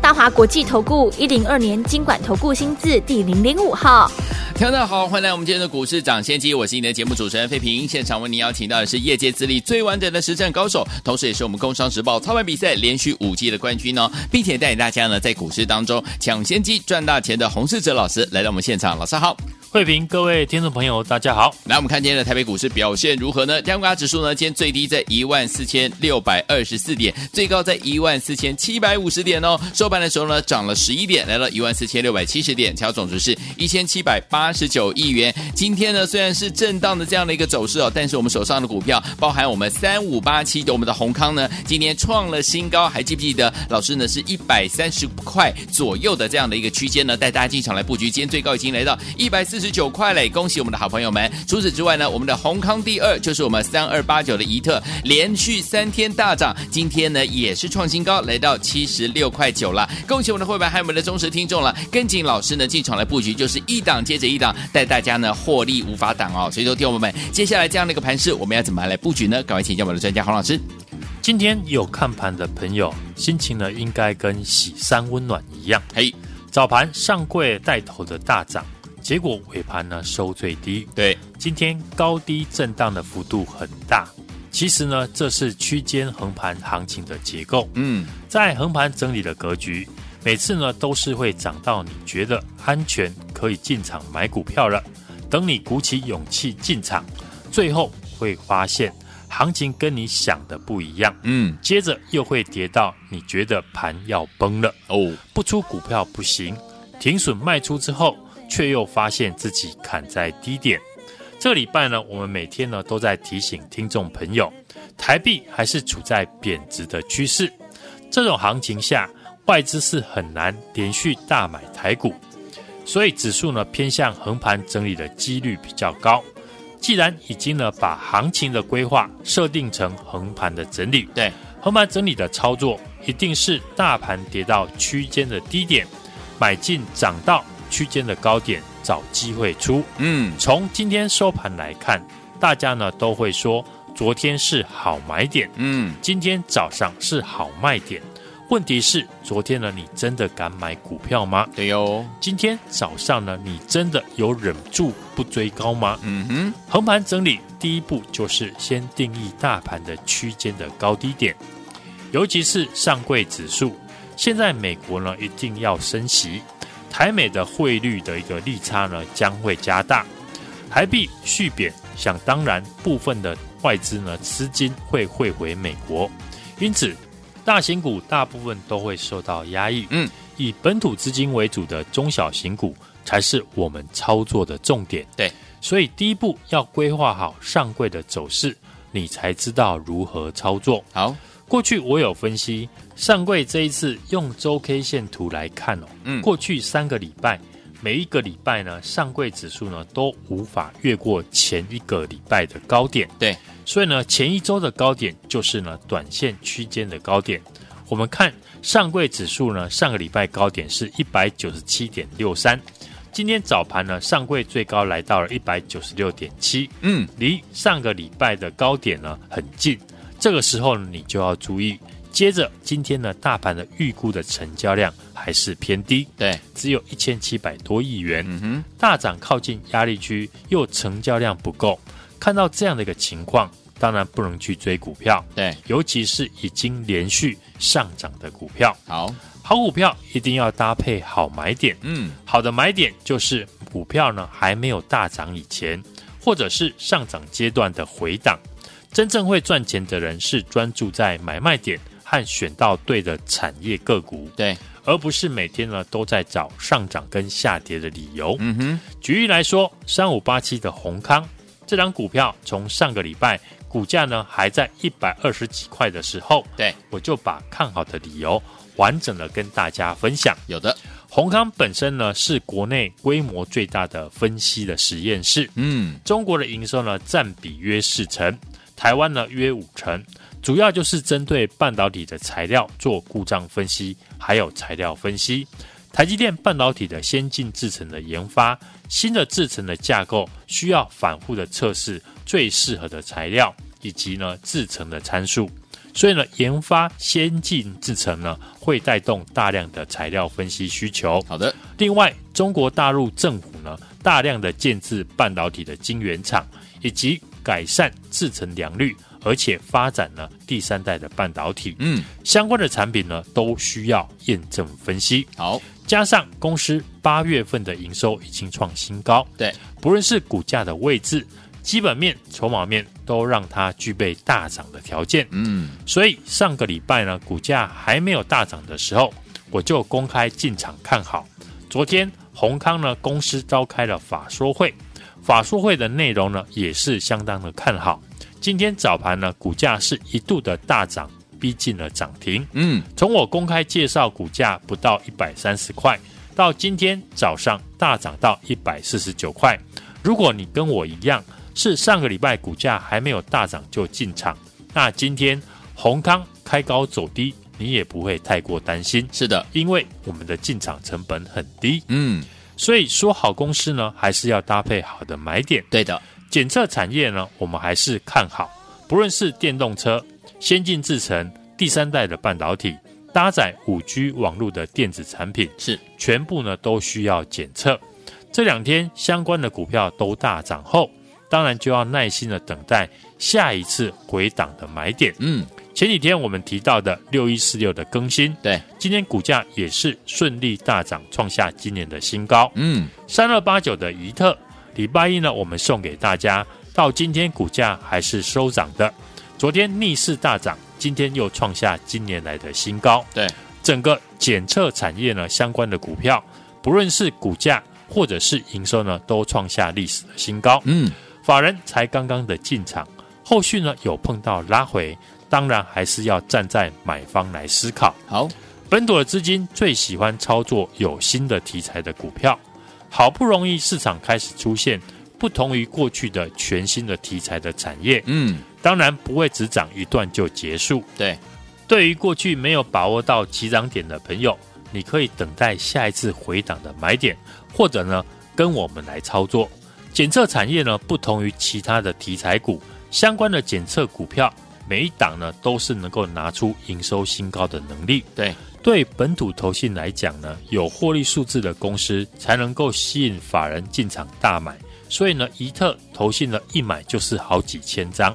大华国际投顾一零二年金管投顾新字第零零五号。听众好，欢迎来我们今天的股市抢先机，我是你的节目主持人费平。现场为您邀请到的是业界资历最完整的实战高手，同时也是我们工商时报操盘比赛连续五季的冠军哦，并且带领大家呢在股市当中抢先机赚大钱的洪世哲老师来到我们现场，老师好。慧平，各位听众朋友，大家好。来，我们看今天的台北股市表现如何呢？加权指数呢，今天最低在一万四千六百二十四点，最高在一万四千七百五十点哦。收收盘的时候呢，涨了十一点，来到一万四千六百七十点，成交总值是一千七百八十九亿元。今天呢，虽然是震荡的这样的一个走势哦，但是我们手上的股票，包含我们三五八七的我们的閎康呢，今天创了新高，还记不记得？老师呢，是一百三十块左右的这样的一个区间呢，带大家进场来布局。今天最高已经来到一百四十九块嘞，恭喜我们的好朋友们！除此之外呢，我们的閎康第二就是我们三二八九的宜特，连续三天大涨，今天呢也是创新高，来到七十六块九了。恭喜我们的会员还有我们的忠实听众了，跟紧老师呢进场来布局，就是一档接着一档，带大家呢获利无法挡哦。所以说，听我们接下来这样的一个盘势，我们要怎么来布局呢？赶快请教我们的专家黄老师。今天有看盘的朋友，心情呢应该跟喜山温暖一样。嘿，早盘上柜带头的大涨。结果尾盘呢收最低，对，今天高低震荡的幅度很大。其实呢，这是区间横盘行情的结构。嗯，在横盘整理的格局，每次呢都是会涨到你觉得安全可以进场买股票了。等你鼓起勇气进场，最后会发现行情跟你想的不一样。嗯，接着又会跌到你觉得盘要崩了哦，不出股票不行，停损卖出之后。却又发现自己砍在低点。这个礼拜呢，我们每天呢都在提醒听众朋友，台币还是处在贬值的趋势。这种行情下，外资是很难连续大买台股，所以指数呢偏向横盘整理的几率比较高。既然已经呢把行情的规划设定成横盘的整理，对，横盘整理的操作一定是大盘跌到区间的低点，买进涨到。区间的高点找机会出，嗯，从今天收盘来看，大家呢都会说昨天是好买点，嗯，今天早上是好卖点。问题是昨天呢，你真的敢买股票吗？对哟。今天早上呢，你真的有忍住不追高吗？嗯哼。横盘整理第一步就是先定义大盘的区间的高低点，尤其是上柜指数。现在美国呢一定要升息。台美的汇率的一个利差呢将会加大，台币续贬，想当然部分的外资呢资金会汇回美国，因此大型股大部分都会受到压抑。嗯，以本土资金为主的中小型股才是我们操作的重点。对，所以第一步要规划好上柜的走势，你才知道如何操作。好。过去我有分析上柜这一次用周 K 线图来看哦，嗯，过去三个礼拜每一个礼拜呢，上柜指数呢都无法越过前一个礼拜的高点，对，所以呢前一周的高点就是呢短线区间的高点。我们看上柜指数呢上个礼拜高点是一百九十七点六三，今天早盘呢上柜最高来到了一百九十六点七，嗯，离上个礼拜的高点呢很近。这个时候呢，你就要注意。接着，今天呢，大盘的预估的成交量还是偏低，对，只有一千七百多亿元。嗯哼，大涨靠近压力区，又成交量不够。看到这样的一个情况，当然不能去追股票，对，尤其是已经连续上涨的股票。好，好股票一定要搭配好买点。嗯，好的买点就是股票呢还没有大涨以前，或者是上涨阶段的回档。真正会赚钱的人是专注在买卖点和选到对的产业个股，对，而不是每天呢都在找上涨跟下跌的理由。嗯哼，举例来说，三五八七的宏康这张股票，从上个礼拜股价呢还在一百二十几块的时候，对，我就把看好的理由完整的跟大家分享。有的，宏康本身呢是国内规模最大的分析的实验室，嗯，中国的营收呢占比约四成。台湾呢约五成，主要就是针对半导体的材料做故障分析，还有材料分析。台积电半导体的先进制程的研发，新的制程的架构需要反复的测试最适合的材料，以及呢制程的参数。所以呢，研发先进制程呢，会带动大量的材料分析需求。好的。另外，中国大陆政府呢，大量的建制半导体的晶圆厂，以及改善制程良率，而且发展了第三代的半导体。嗯，相关的产品呢，都需要验证分析。好。加上公司八月份的营收已经创新高，对，不论是股价的位置、基本面、筹码面，都让它具备大涨的条件。嗯，所以上个礼拜呢，股价还没有大涨的时候，我就公开进场看好。昨天宏康呢，公司召开了法说会，法说会的内容呢，也是相当的看好。今天早盘呢，股价是一度的大涨。逼近了涨停。嗯，从我公开介绍股价不到一百三十块，到今天早上大涨到一百四十九块。如果你跟我一样是上个礼拜股价还没有大涨就进场，那今天宏康开高走低，你也不会太过担心。是的，因为我们的进场成本很低。嗯，所以说好公司呢，还是要搭配好的买点。对的，检测产业呢，我们还是看好，不论是电动车。先进制程、第三代的半导体、搭载五 G 网络的电子产品，是全部呢都需要检测。这两天相关的股票都大涨后，当然就要耐心的等待下一次回档的买点。嗯，前几天我们提到的六一四六的更新，对，今天股价也是顺利大涨，创下今年的新高。嗯，三二八九的宜特，礼拜一呢我们送给大家，到今天股价还是收涨的。昨天逆势大涨，今天又创下今年来的新高。对，整个检测产业呢，相关的股票，不论是股价或者是营收呢，都创下历史的新高。嗯，法人才刚刚的进场，后续呢有碰到拉回，当然还是要站在买方来思考。好，本土的资金最喜欢操作有新的题材的股票，好不容易市场开始出现。不同于过去的全新的题材的产业，嗯，当然不会只涨一段就结束。对，对于过去没有把握到起涨点的朋友，你可以等待下一次回档的买点，或者呢跟我们来操作。检测产业呢，不同于其他的题材股，相关的检测股票每一档呢都是能够拿出营收新高的能力。对，对本土投信来讲呢，有获利数字的公司才能够吸引法人进场大买。所以呢，宜特投信呢一买就是好几千张。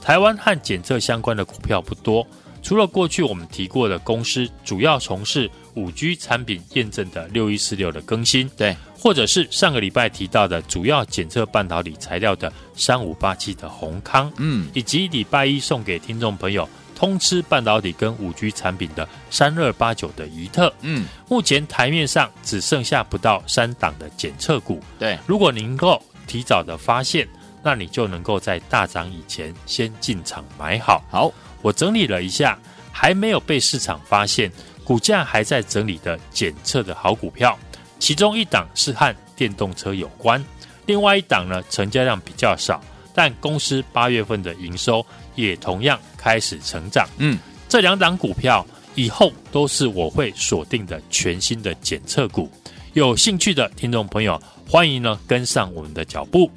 台湾和检测相关的股票不多，除了过去我们提过的公司主要从事五 G 产品验证的六一四六的更新，对，或者是上个礼拜提到的主要检测半导体材料的三五八七的宏康，嗯，以及礼拜一送给听众朋友通吃半导体跟五 G 产品的三二八九的怡特，嗯，目前台面上只剩下不到三档的检测股，对，如果您够。提早的发现，那你就能够在大涨以前先进场买好。好，我整理了一下，还没有被市场发现，股价还在整理的检测的好股票，其中一档是和电动车有关，另外一档呢成交量比较少，但公司八月份的营收也同样开始成长。嗯，这两档股票以后都是我会锁定的全新的检测股。有兴趣的听众朋友，欢迎呢跟上我们的脚步。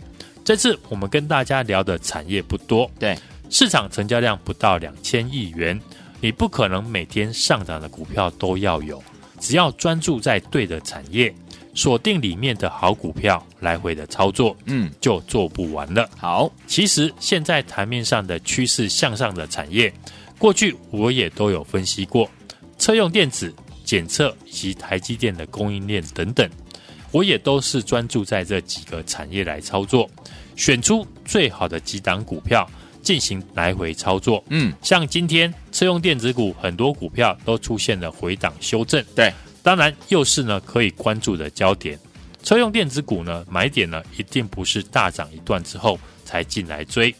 这次我们跟大家聊的产业不多，对，市场成交量不到两千亿元，你不可能每天上涨的股票都要有。只要专注在对的产业，锁定里面的好股票，来回的操作，嗯，就做不完了。好，其实现在台面上的趋势向上的产业，过去我也都有分析过，车用电子。检测以及台积电的供应链等等，我也都是专注在这几个产业来操作，选出最好的几档股票进行来回操作。嗯，像今天车用电子股很多股票都出现了回档修正。对，当然又是呢可以关注的焦点。车用电子股呢买点呢一定不是大涨一段之后才进来追，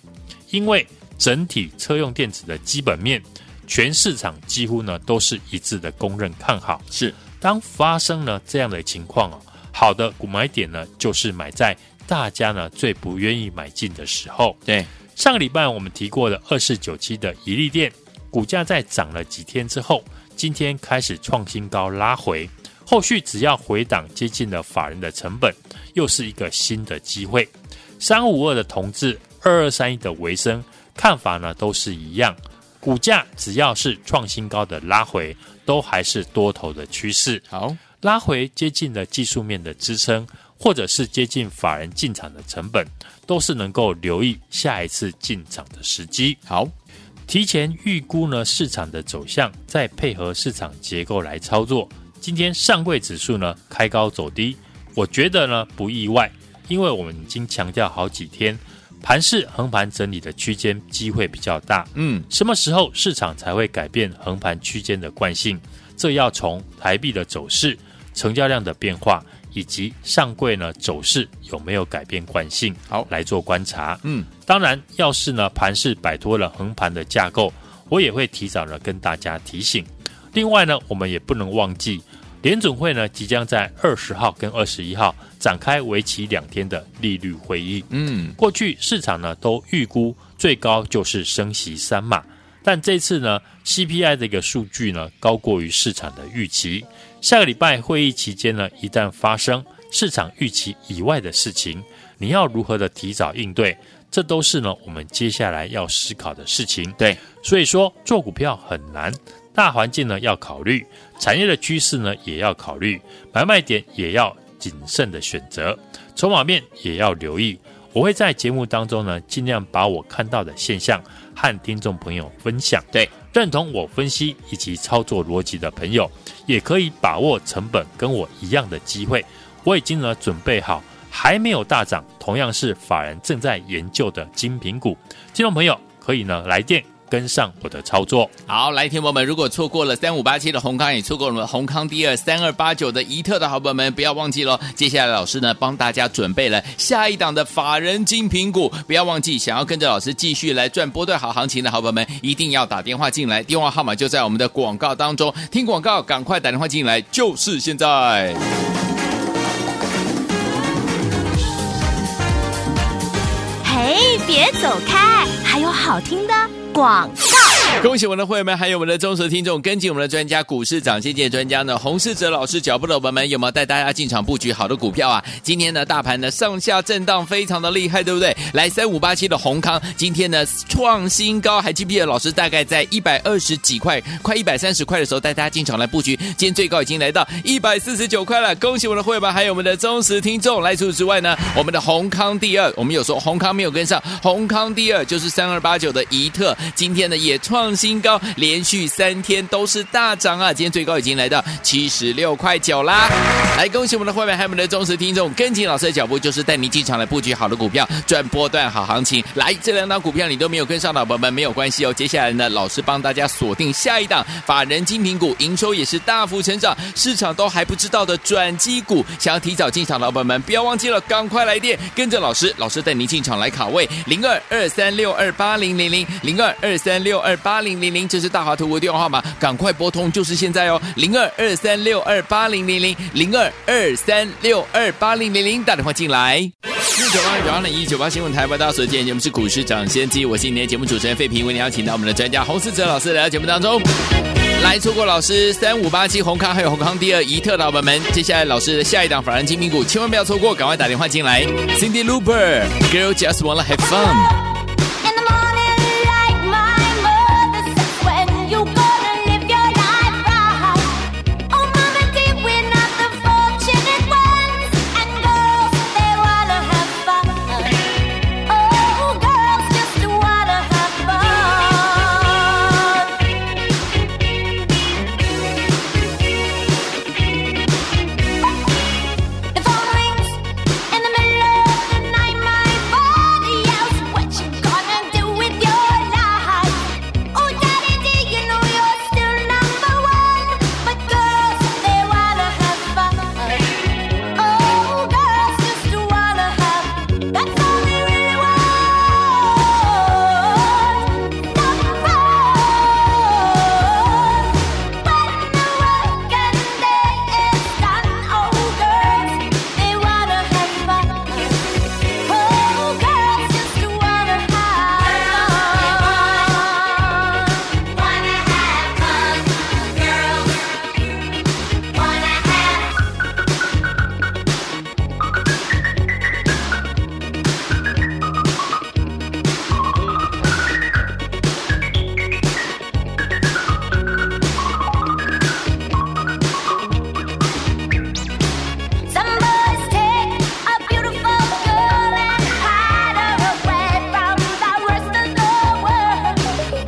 因为整体车用电子的基本面。全市场几乎呢都是一致的公认看好，是当发生了这样的情况啊，好的股买点呢就是买在大家呢最不愿意买进的时候。对，上个礼拜我们提过的二四九七的一利电，股价在涨了几天之后，今天开始创新高拉回，后续只要回档接近了法人的成本，又是一个新的机会。三五二的同志，二二三一的为生，看法呢都是一样，股价只要是创新高的拉回，都还是多头的趋势。好，拉回接近了技术面的支撑。或者是接近法人进场的成本，都是能够留意下一次进场的时机。好，提前预估呢市场的走向，再配合市场结构来操作。今天上柜指数呢开高走低，我觉得呢不意外，因为我们已经强调好几天，盘势横盘整理的区间机会比较大。嗯，什么时候市场才会改变横盘区间的惯性？这要从台币的走势、成交量的变化。以及上柜呢走势有没有改变惯性？好，来做观察。嗯，当然，要是呢盘势摆脱了横盘的架构，我也会提早呢跟大家提醒。另外呢，我们也不能忘记，联准会呢即将在二十号跟二十一号展开为期两天的利率会议。嗯，过去市场呢都预估最高就是升息三码，但这次呢 CPI 的一个数据呢高过于市场的预期。下个礼拜会议期间呢，一旦发生市场预期以外的事情，你要如何的提早应对？这都是呢我们接下来要思考的事情。对，所以说做股票很难，大环境呢要考虑，产业的趋势呢也要考虑，买卖点也要谨慎的选择，筹码面也要留意。我会在节目当中呢，尽量把我看到的现象和听众朋友分享。对，认同我分析以及操作逻辑的朋友，也可以把握成本跟我一样的机会。我已经呢准备好，还没有大涨，同样是法人正在研究的精品股，听众朋友可以呢来电。跟上我的操作，好，来，听友们，如果错过了三五八七的红康，也错过了红康第二三二八九的宜特的好朋友们，不要忘记喽。接下来老师呢帮大家准备了下一档的法人精品股，不要忘记，想要跟着老师继续来赚波段好行情的好朋友们，一定要打电话进来，电话号码就在我们的广告当中。听广告，赶快打电话进来，就是现在。嘿，别走开，还有好听的。广告，恭喜我们的会员们，还有我们的忠实听众，跟紧我们的专家股市涨先机专家呢，洪世哲老师脚步的伙伴们，有没有带大家进场布局好的股票啊？今天呢，大盘呢上下震荡非常的厉害，对不对？来三五八七的閎康，今天呢创新高，还记不记得老师大概在一百二十几块，快一百三十块的时候带大家进场来布局，今天最高已经来到一百四十九块了。恭喜我们的会员们，还有我们的忠实听众。来除此之外呢，我们的閎康第二，我们有说閎康没有跟上，閎康第二就是三二八九的宜特。今天呢也创创新高，连续三天都是大涨啊！今天最高已经来到七十六块九啦！来，恭喜我们的会员，还有我们的忠实听众，跟紧老师的脚步，就是带你进场来布局好的股票，赚波段好行情。来，这两档股票你都没有跟上的宝宝们没有关系哦。接下来呢，老师帮大家锁定下一档法人精品股，营收也是大幅成长，市场都还不知道的转机股。想要提早进场的宝宝们，不要忘记了，赶快来电，跟着老师，老师带您进场来卡位零二二三六二八零零零零二二。三六二八零零零，这是大华图的电话号码，赶快拨通，就是现在哦，零二二三六二八零零零零二二三六二八零零零，打电话进来。一九八九八零一九八新闻台，为大家所见，节目是股市抢先机，我是今天节目主持人费平，为您邀请到我们的专家洪思哲老师来到节目当中，来错过老师三五八七红康还有红康第二宜特老板们，接下来老师的下一档法人精品股，千万不要错过，赶快打电话进来。Cindy Looper，Girl Just Wanna Have Fun。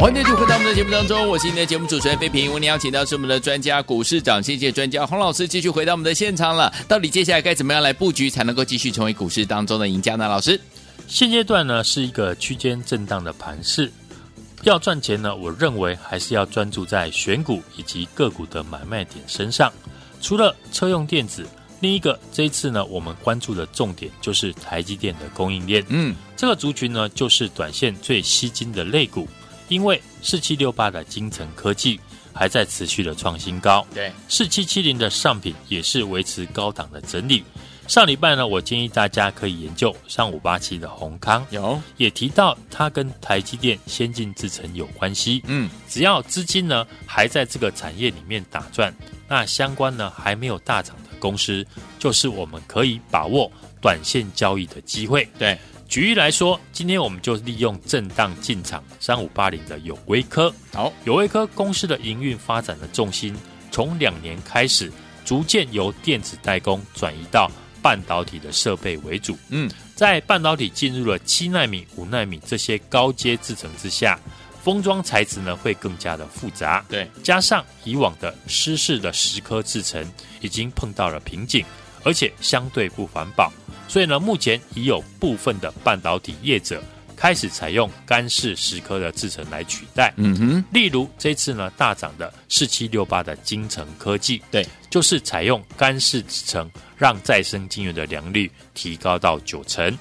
欢迎继续回到我们的节目当中，我是你的节目主持人飞平。为您邀请到是我们的专家股市长，谢谢专家洪老师，继续回到我们的现场了。到底接下来该怎么样来布局，才能够继续成为股市当中的赢家呢？老师，现阶段呢是一个区间震荡的盘势，要赚钱呢，我认为还是要专注在选股以及个股的买卖点身上。除了车用电子，另一个这一次呢，我们关注的重点就是台积电的供应链。嗯，这个族群呢，就是短线最吸金的类股。因为四七六八的精成科技还在持续的创新高，对，四七七零的上品也是维持高档的整理。上礼拜呢，我建议大家可以研究三五八七的宏康，有也提到它跟台积电先进制程有关系。嗯，只要资金呢还在这个产业里面打转，那相关呢还没有大涨的公司，就是我们可以把握短线交易的机会。对。举例来说，今天我们就利用震荡进场三五八零的有威科。好，有威科公司的营运发展的重心，从两年开始，逐渐由电子代工转移到半导体的设备为主。嗯，在半导体进入了七纳米、五纳米这些高阶制程之下，封装材质呢会更加的复杂。对，加上以往的湿式的蚀刻制程已经碰到了瓶颈，而且相对不环保。所以呢，目前已有部分的半导体业者开始采用干式蚀刻的制程来取代。嗯哼，例如这次呢大涨的四七六八的精成科技，对，就是采用干式制程，让再生晶圆的良率提高到九成。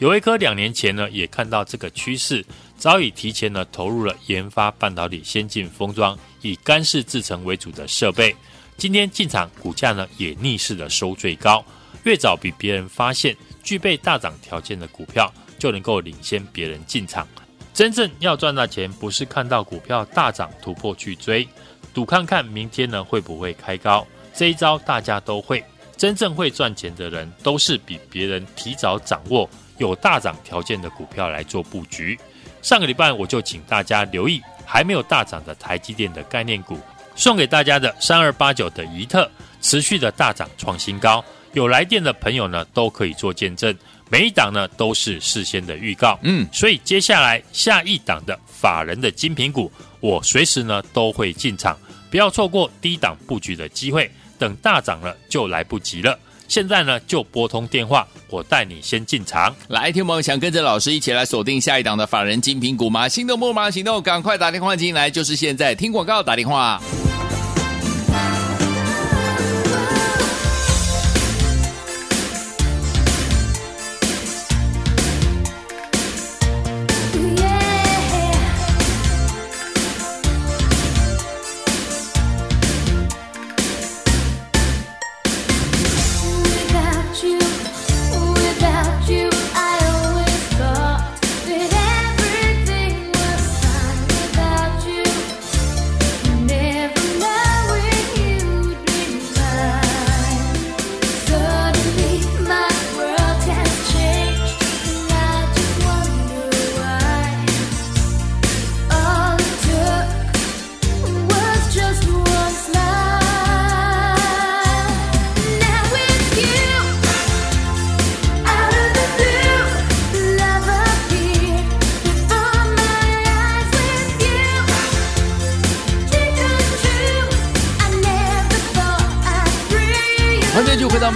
友威科两年前呢也看到这个趋势，早已提前呢投入了研发半导体先进封装以干式制程为主的设备。今天进场，股价呢也逆势的收最高。越早比别人发现具备大涨条件的股票，就能够领先别人进场。真正要赚大钱，不是看到股票大涨突破去追，赌看看明天呢会不会开高。这一招大家都会。真正会赚钱的人，都是比别人提早掌握有大涨条件的股票来做布局。上个礼拜我就请大家留意还没有大涨的台积电的概念股，送给大家的三二八九的宜特持续的大涨创新高。有来电的朋友呢，都可以做见证，每一档呢都是事先的预告，嗯，所以接下来下一档的法人的精品股，我随时呢都会进场，不要错过低档布局的机会，等大涨了就来不及了。现在呢就拨通电话，我带你先进场。来，听众们想跟着老师一起来锁定下一档的法人精品股吗？心动不马上行动，赶快打电话进来，就是现在，听广告打电话。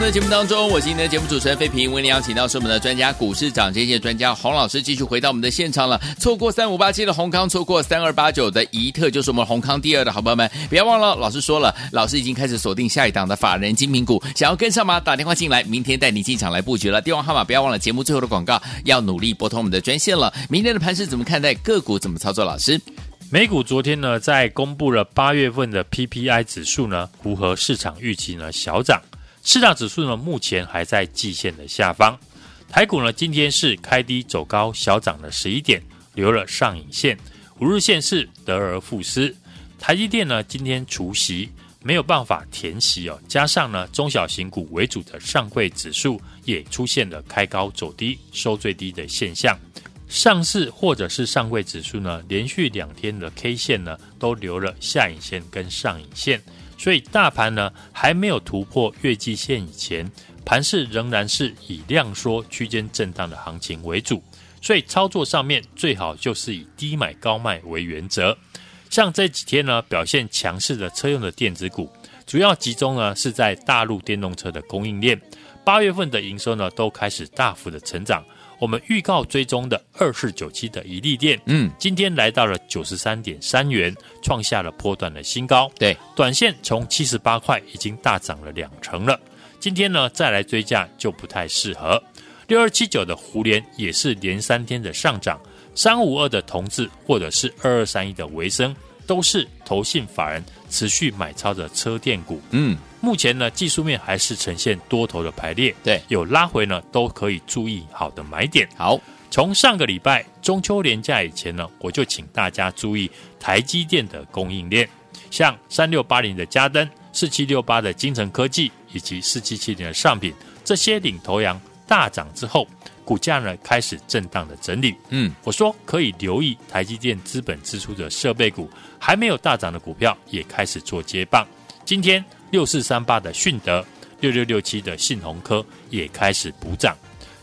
的节目当中，我是今天的节目主持人费平，为您邀请到是我们的专家股市长、这些专家洪老师，继续回到我们的现场了。错过三五八七的閎康，错过三二八九的宜特，就是我们閎康第二的好朋友们，不要忘了，老师说了，老师已经开始锁定下一档的法人精品股，想要跟上吗？打电话进来，明天带你进场来布局了。电话号码不要忘了，节目最后的广告要努力拨通我们的专线了。明天的盘是怎么看待？个股怎么操作？老师，美股昨天呢，在公布了八月份的 PPI 指数呢，符合市场预期呢，小涨。四大指数呢，目前还在季线的下方。台股呢，今天是开低走高，小涨了十一点，留了上影线。五日线是得而复失。台积电呢，今天除息没有办法填息哦，加上呢，中小型股为主的上柜指数也出现了开高走低，收最低的现象。上市或者是上柜指数呢，连续两天的 K 线呢，都留了下影线跟上影线。所以大盘呢，还没有突破月季线以前，盘势仍然是以量缩区间震荡的行情为主。所以操作上面最好就是以低买高卖为原则。像这几天呢，表现强势的车用的电子股，主要集中呢是在大陆电动车的供应链。八月份的营收呢都开始大幅的成长。我们预告追踪的二四九七的一利店，嗯，今天来到了九十三点三元，创下了波段的新高。对，短线从七十八块已经大涨了两成了。今天呢再来追价就不太适合。六二七九的胡连也是连三天的上涨。三五二的同志或者是二二三一的维生，都是投信法人持续买超的车电股。嗯，目前呢技术面还是呈现多头的排列，对，有拉回呢都可以注意好的买点。好，从上个礼拜中秋连假以前呢，我就请大家注意台积电的供应链，像三六八零的嘉登、四七六八的精成科技以及四七七零的上品这些领头羊大涨之后。股价呢开始震荡的整理，嗯，我说可以留意台积电资本支出的设备股，还没有大涨的股票也开始做接棒。今天六四三八的迅德，六六六七的信鸿科也开始补涨。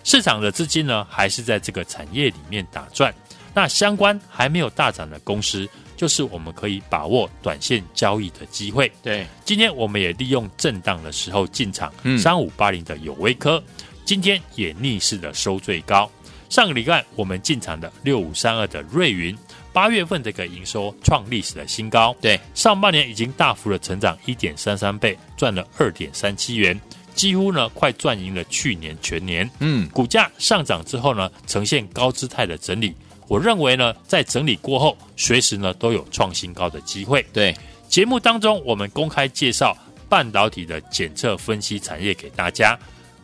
市场的资金呢还是在这个产业里面打转。那相关还没有大涨的公司，就是我们可以把握短线交易的机会。对，今天我们也利用震荡的时候进场，三五八零的有威科。今天也逆势的收最高。上个礼拜我们进场的六五三二的瑞云，八月份这个营收创历史的新高。对，上半年已经大幅的成长一点三三倍，赚了二点三七元，几乎呢快赚赢了去年全年。嗯，股价上涨之后呢，呈现高姿态的整理。我认为呢，在整理过后，随时呢都有创新高的机会。对，节目当中我们公开介绍半导体的检测分析产业给大家。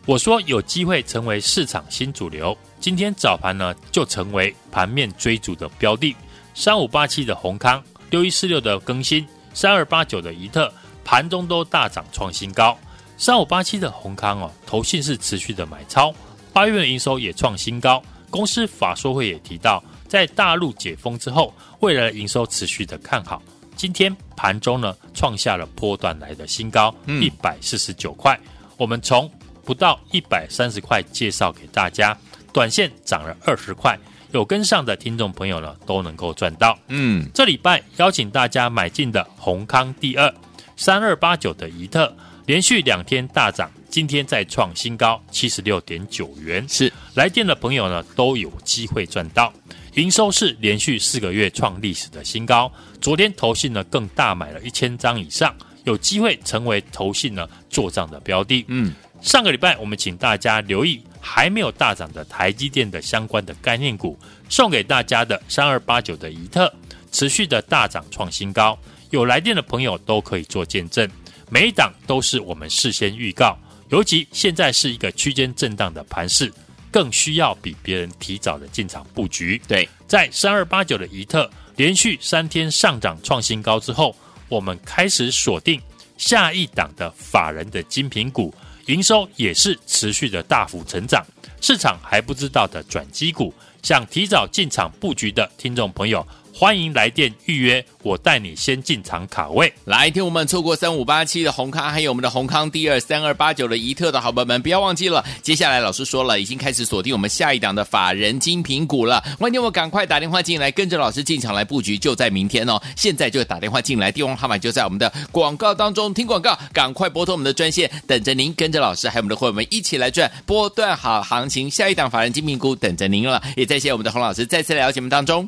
我说有机会成为市场新主流，今天早盘呢就成为盘面追逐的标的。三五八七的宏康，六一四六的更新，三二八九的怡特，盘中都大涨创新高。三五八七的宏康哦，投信是持续的买超，八月的营收也创新高。公司法说会也提到，在大陆解封之后，未来的营收持续的看好。今天盘中呢创下了波段来的新高，一百四十九块。我们从不到一百三十块，介绍给大家，短线涨了二十块，有跟上的听众朋友呢，都能够赚到。嗯，这礼拜邀请大家买进的宏康第二三二八九的怡特，连续两天大涨，今天再创新高七十六点九元。是来电的朋友呢，都有机会赚到。营收是连续四个月创历史的新高，昨天投信呢更大买了一千张以上，有机会成为投信呢做账的标的。嗯。上个礼拜，我们请大家留意还没有大涨的台积电的相关的概念股，送给大家的三二八九的怡特，持续的大涨创新高，有来电的朋友都可以做见证，每一档都是我们事先预告，尤其现在是一个区间震荡的盘势，更需要比别人提早的进场布局。对，在三二八九的怡特连续三天上涨创新高之后，我们开始锁定下一档的法人的精品股。营收也是持续的大幅成长，市场还不知道的转机股，想提早进场布局的听众朋友。欢迎来电预约，我带你先进场卡位。来听我们错过三五八七的红康，还有我们的红康第二三二八九的宜特的好朋友们，不要忘记了。接下来老师说了，已经开始锁定我们下一档的法人精品股了。欢迎我赶快打电话进来，跟着老师进场来布局，就在明天哦。现在就打电话进来，电话号码就在我们的广告当中。听广告，赶快拨通我们的专线，等着您跟着老师还有我们的伙伴们一起来赚波段好行情。下一档法人精品股等着您了。也再谢谢我们的洪老师再次来到节目当中。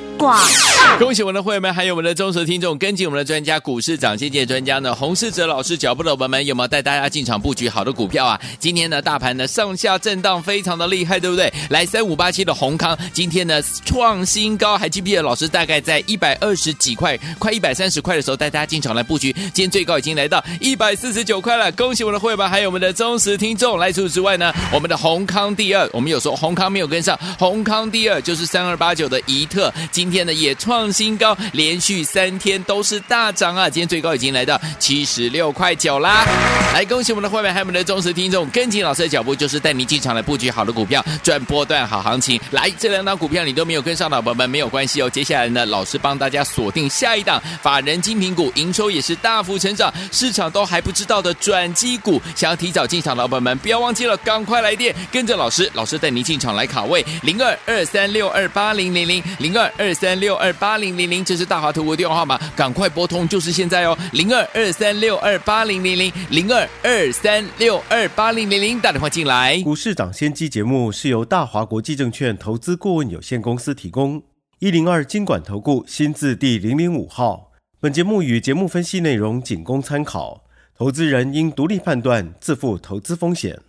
恭喜我们的会员们，还有我们的忠实听众，跟紧我们的专家股市长先见专家呢，洪世哲老师脚步的伙伴们，有没有带大家进场布局好的股票啊？今天呢，大盘呢上下震荡非常的厉害，对不对？来三五八七的閎康，今天呢创新高，还记不记得老师大概在一百二十几块，快一百三十块的时候带大家进场来布局，今天最高已经来到一百四十九块了。恭喜我们的会员们，还有我们的忠实听众。来除此之外呢，我们的閎康第二，我们有说閎康没有跟上，閎康第二就是三二八九的宜特，今天呢也创新高，连续三天都是大涨啊！今天最高已经来到七十六块九啦！来，恭喜我们的会员还有我们的忠实听众，跟紧老师的脚步，就是带您进场来布局好的股票，赚波段好行情。来，这两档股票你都没有跟上的宝宝们没有关系哦，接下来呢，老师帮大家锁定下一档法人精品股，营收也是大幅成长，市场都还不知道的转机股，想要提早进场的宝宝们不要忘记了，赶快来电，跟着老师，老师带您进场来卡位零二二三六二八零零零零二二三六二八零零零，这是大华图的电话号码，赶快拨通，就是现在哦，零二二三六二八零零零零二二三六二八零零零，打电话进来。股市涨先机节目是由大华国际证券投资顾问有限公司提供，一零二经管投顾新字第零零五号。本节目与节目分析内容仅供参考，投资人应独立判断，自负投资风险。